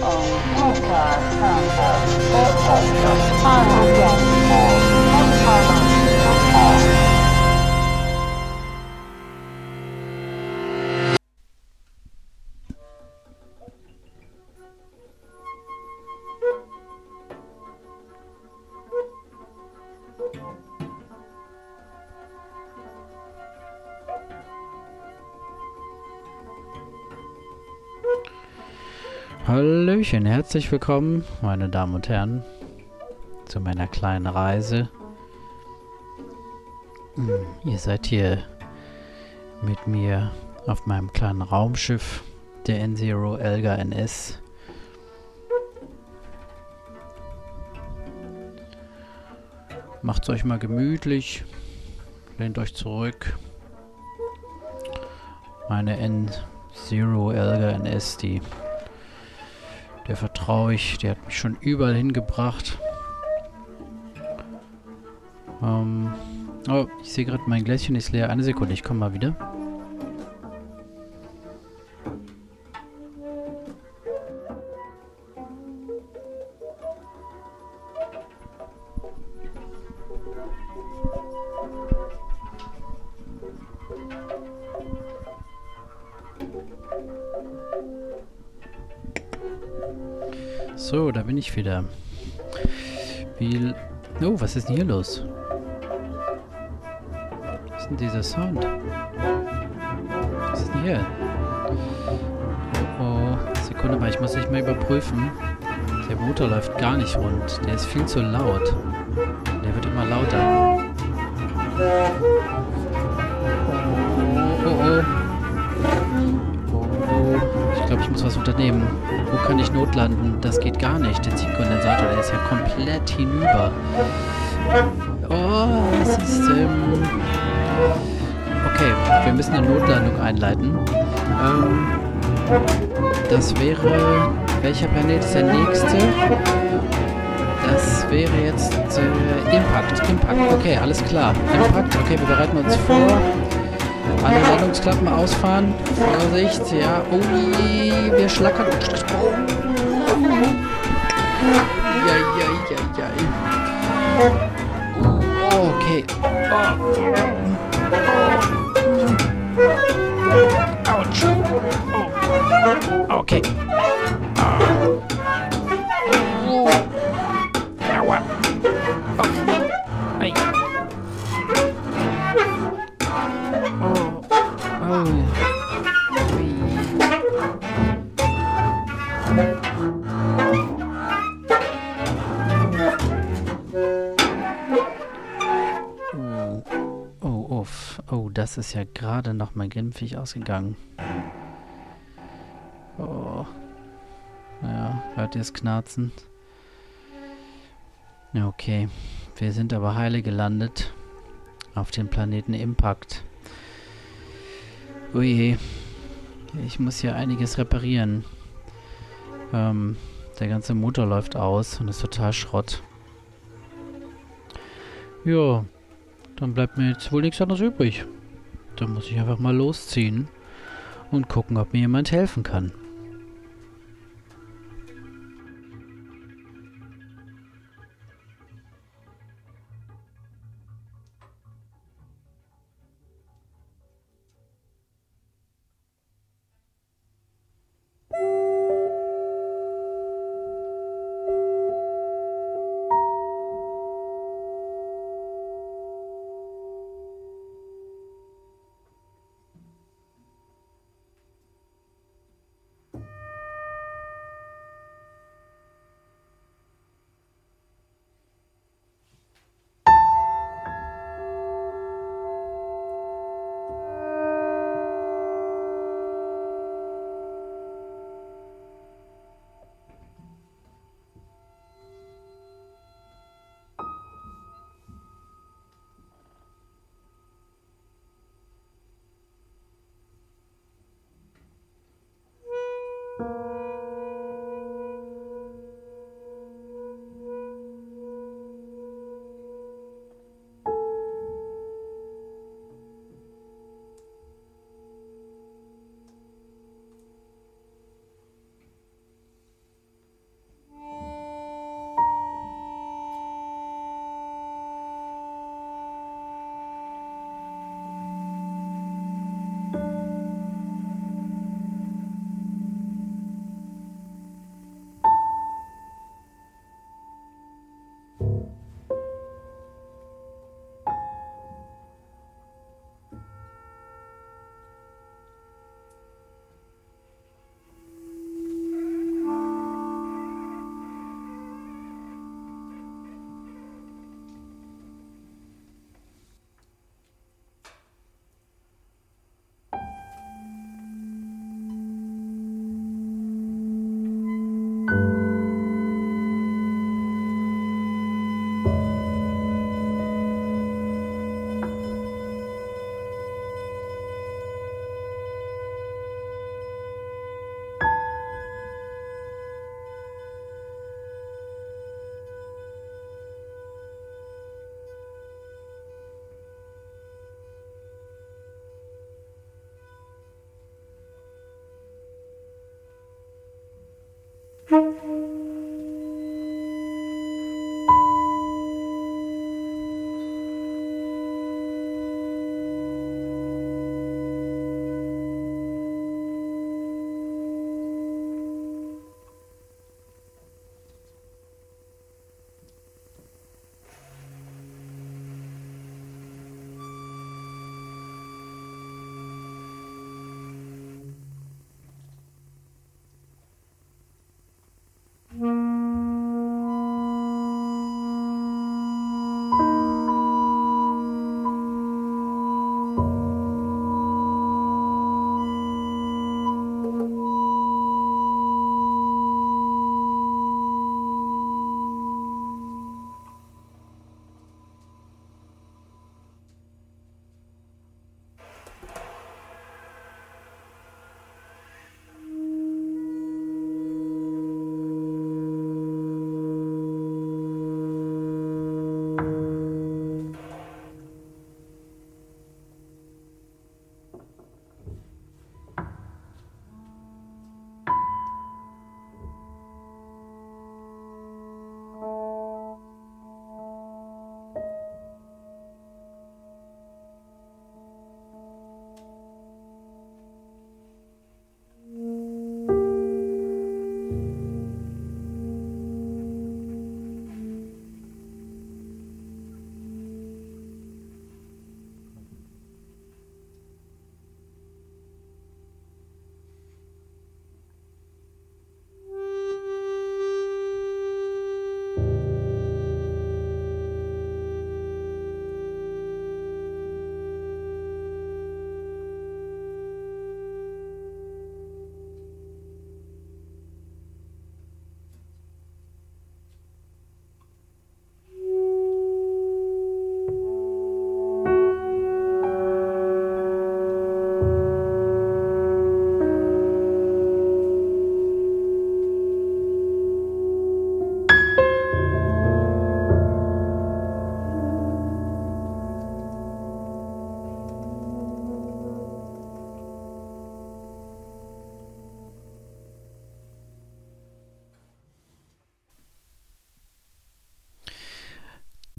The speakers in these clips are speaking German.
Oh, oh, God. Oh, God. Oh, oh God. Hallöchen, herzlich willkommen, meine Damen und Herren, zu meiner kleinen Reise. Hm, ihr seid hier mit mir auf meinem kleinen Raumschiff, der N-Zero Elga NS. Macht's euch mal gemütlich, lehnt euch zurück. Meine N-Zero Elga NS, die vertraue. Der hat mich schon überall hingebracht. Ähm. Oh, ich sehe gerade, mein Gläschen ist leer. Eine Sekunde, ich komme mal wieder. So, da bin ich wieder. Wie... Oh, was ist denn hier los? Was ist denn dieser Sound? Was ist denn hier? Oh. Sekunde mal, ich muss dich mal überprüfen. Der Motor läuft gar nicht rund. Der ist viel zu laut. Der wird immer lauter. Unternehmen. Wo kann ich notlanden? Das geht gar nicht. Der Ziehkondensator, der ist ja komplett hinüber. Oh, was ist ähm Okay, wir müssen eine Notlandung einleiten. Ähm, das wäre... Welcher Planet ist der nächste? Das wäre jetzt äh, Impact. Impact, okay, alles klar. Impact, okay, wir bereiten uns vor. Alle Landungsklappen ausfahren. Vorsicht, ja. Oh, wir schlackern. Ja, ja, ja, ja. Okay. Autsch. Okay. Oh. Oh. Uff. Oh, das ist ja gerade noch mal glimpfig ausgegangen. Oh. Ja, hört ihr es knarzen? Okay. Wir sind aber heile gelandet. Auf dem Planeten Impact. Ui. Ich muss hier einiges reparieren. Ähm, der ganze Motor läuft aus und ist total Schrott. Ja, dann bleibt mir jetzt wohl nichts anderes übrig. Dann muss ich einfach mal losziehen und gucken, ob mir jemand helfen kann.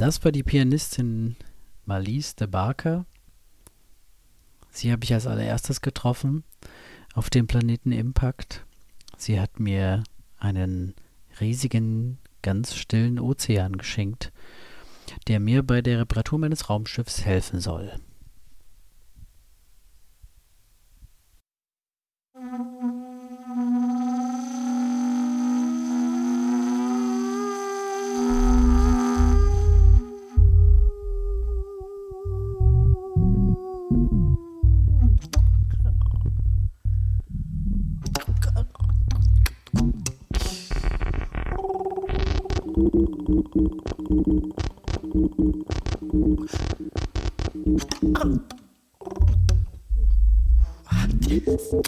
Das war die Pianistin Malise de Barker. Sie habe ich als allererstes getroffen auf dem Planeten Impact. Sie hat mir einen riesigen, ganz stillen Ozean geschenkt, der mir bei der Reparatur meines Raumschiffs helfen soll. Don't.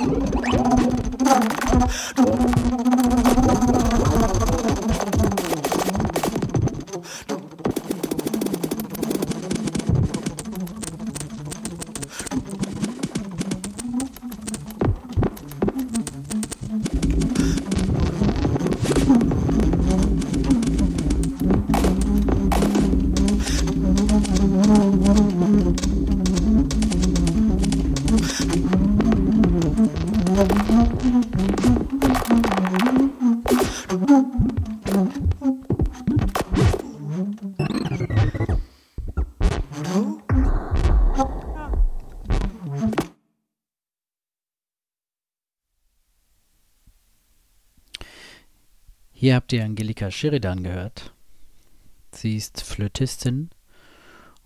Thank you. Hier habt ihr Angelika Sheridan gehört. Sie ist Flötistin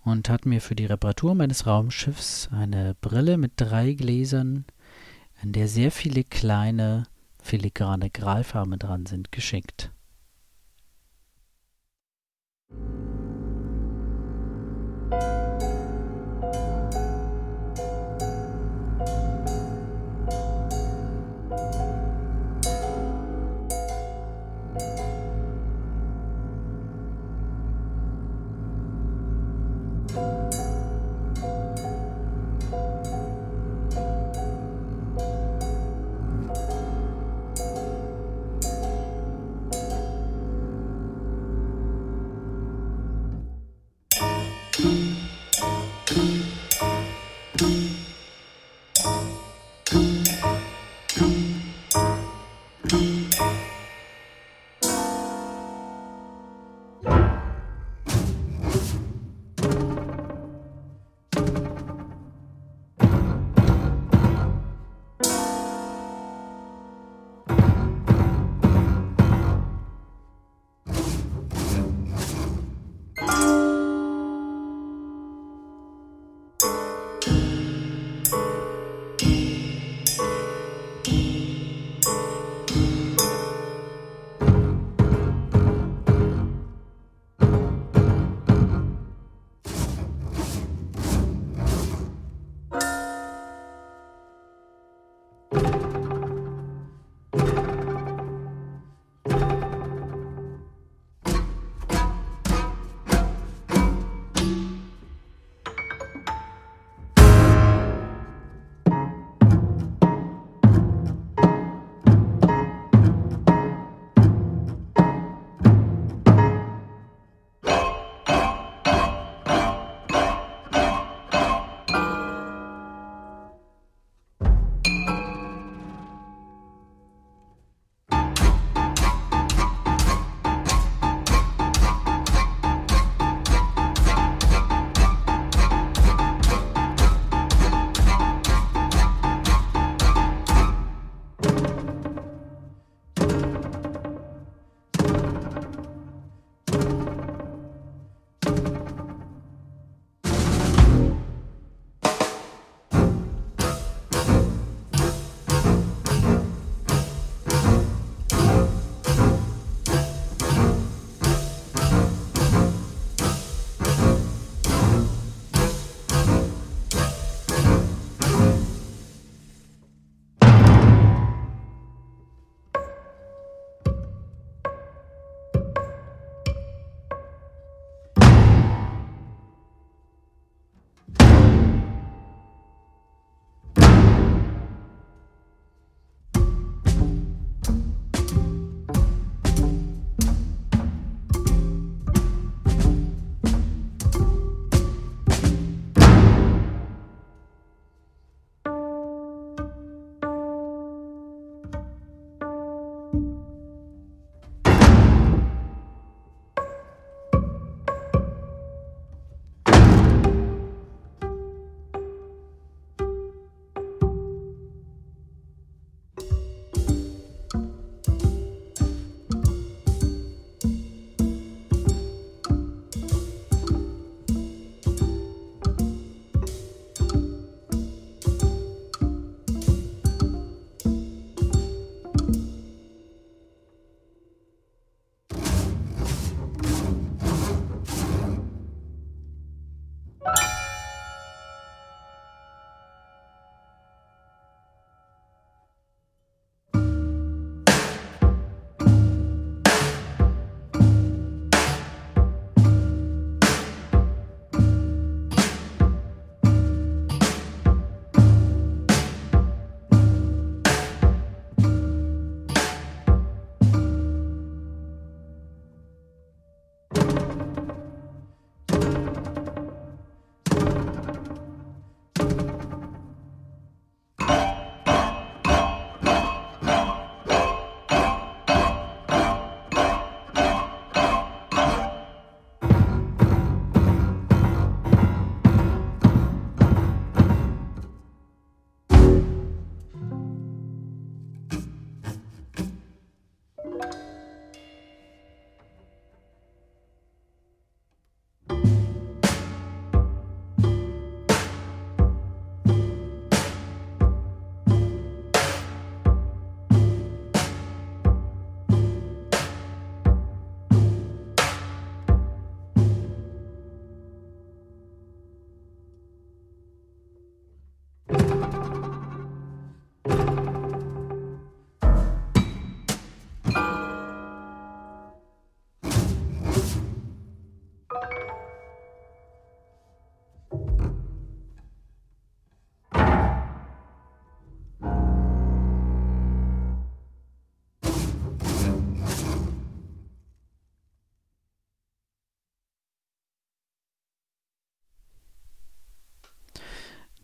und hat mir für die Reparatur meines Raumschiffs eine Brille mit drei Gläsern, an der sehr viele kleine filigrane Gralfarben dran sind, geschickt.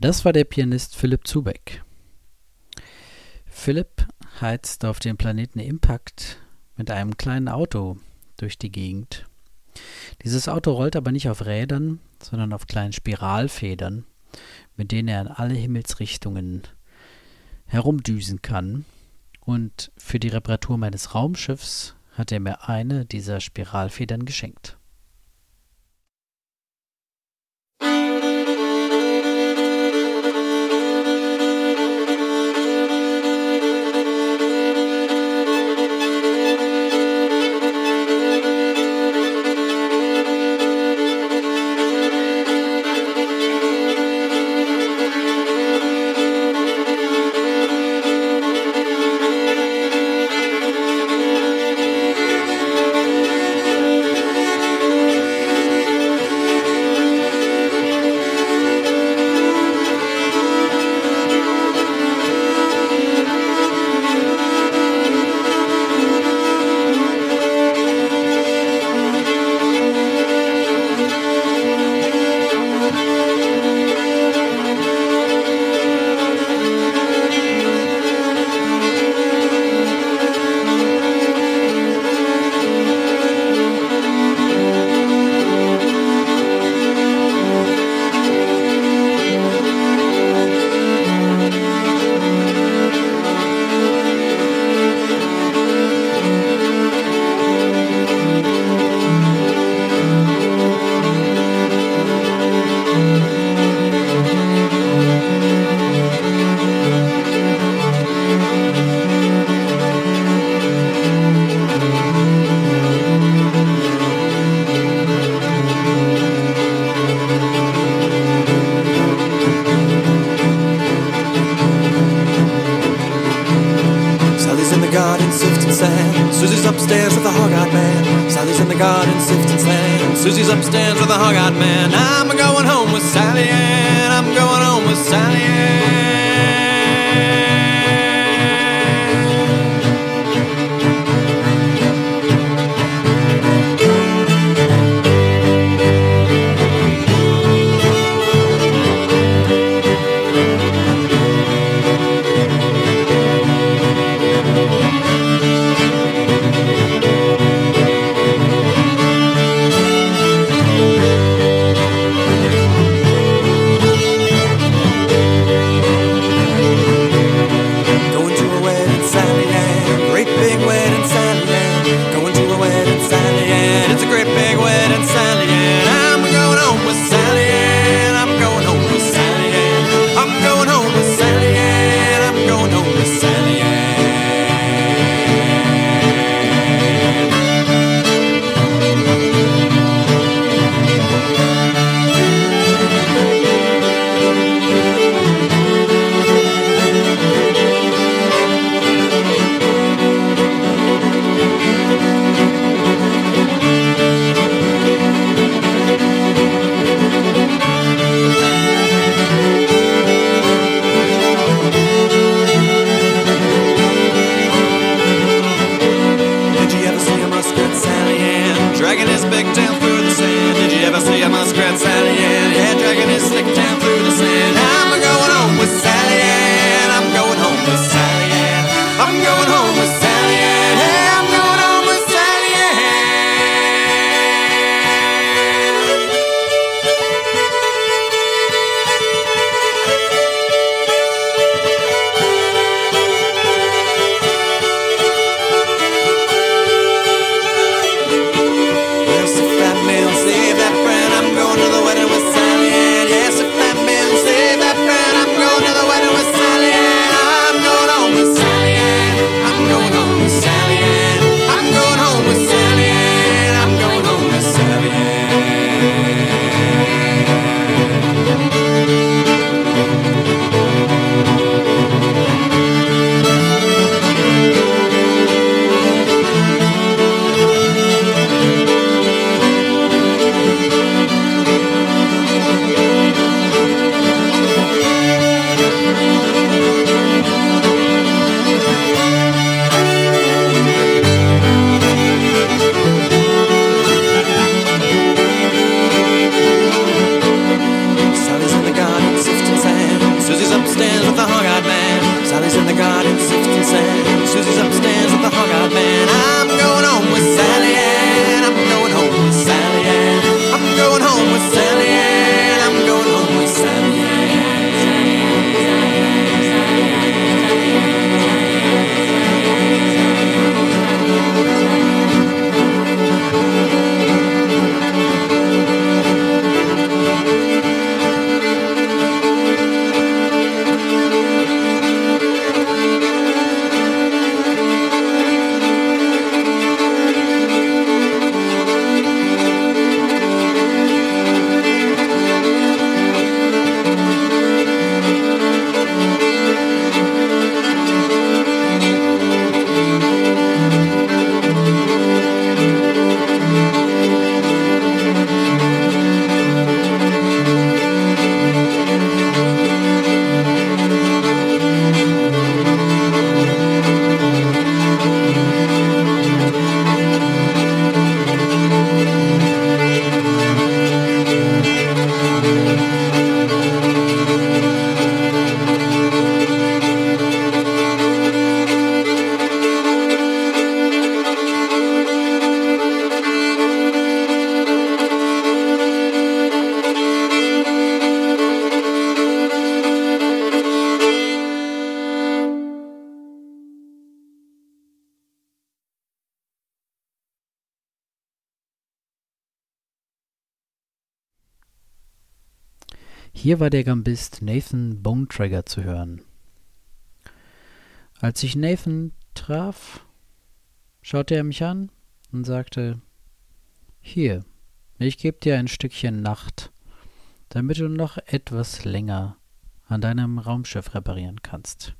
Das war der Pianist Philipp Zubeck. Philipp heizt auf dem Planeten Impact mit einem kleinen Auto durch die Gegend. Dieses Auto rollt aber nicht auf Rädern, sondern auf kleinen Spiralfedern, mit denen er in alle Himmelsrichtungen herumdüsen kann. Und für die Reparatur meines Raumschiffs hat er mir eine dieser Spiralfedern geschenkt. Hier war der Gambist Nathan Bonetrigger zu hören. Als ich Nathan traf, schaute er mich an und sagte, hier, ich gebe dir ein Stückchen Nacht, damit du noch etwas länger an deinem Raumschiff reparieren kannst.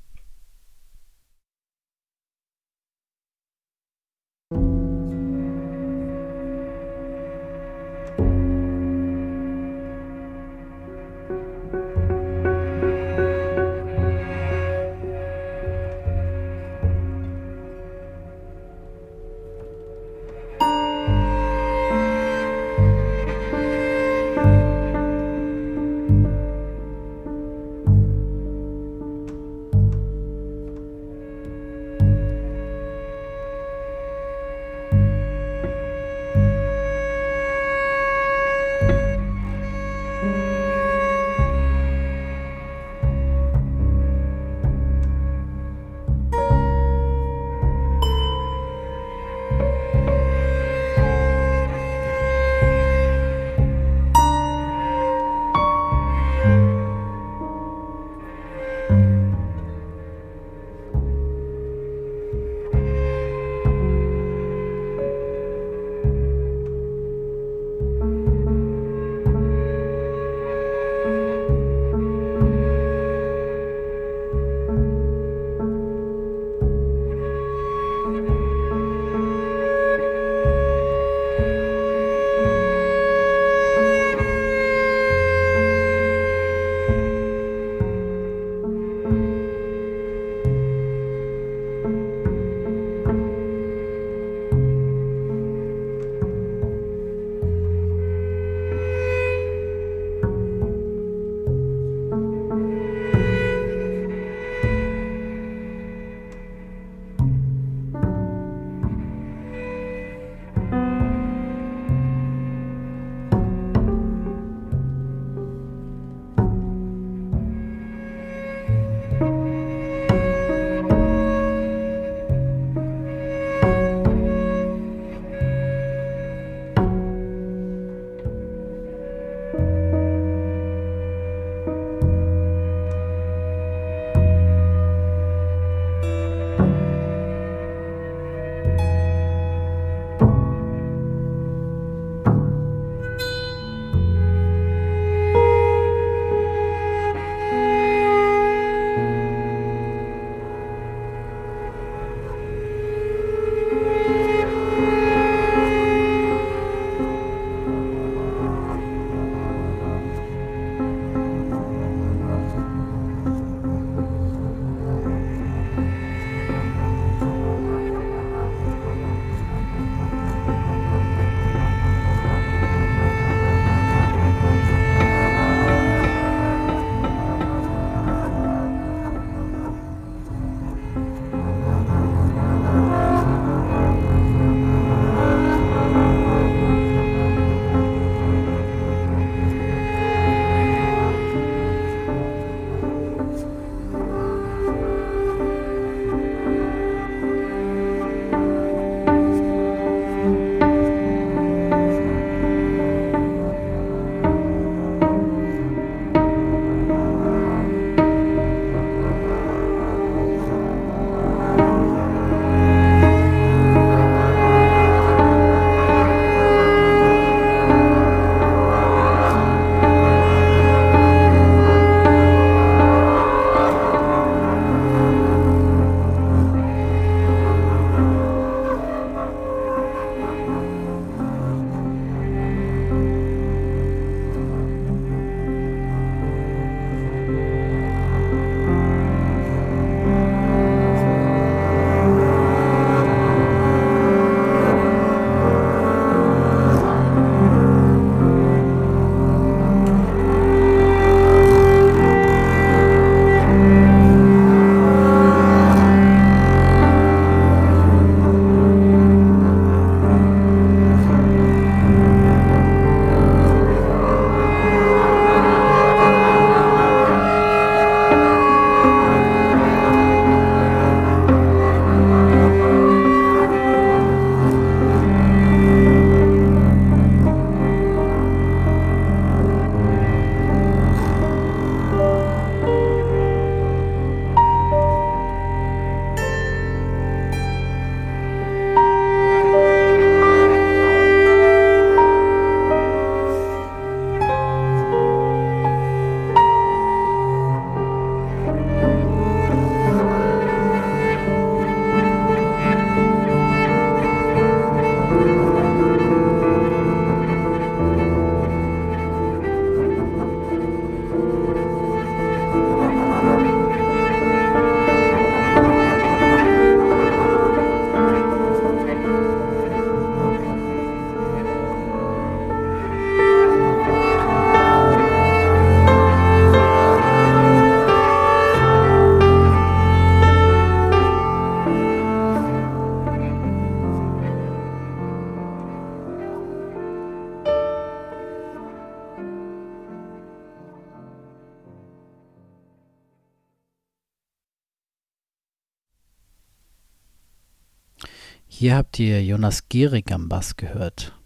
Hier habt ihr Jonas Gehrig am Bass gehört.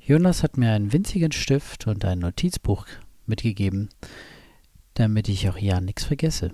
Jonas hat mir einen winzigen Stift und ein Notizbuch mitgegeben, damit ich auch ja nichts vergesse.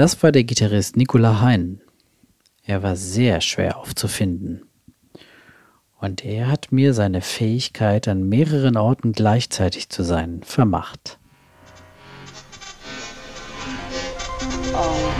Das war der Gitarrist Nicola Hein. Er war sehr schwer aufzufinden. Und er hat mir seine Fähigkeit, an mehreren Orten gleichzeitig zu sein, vermacht. Oh,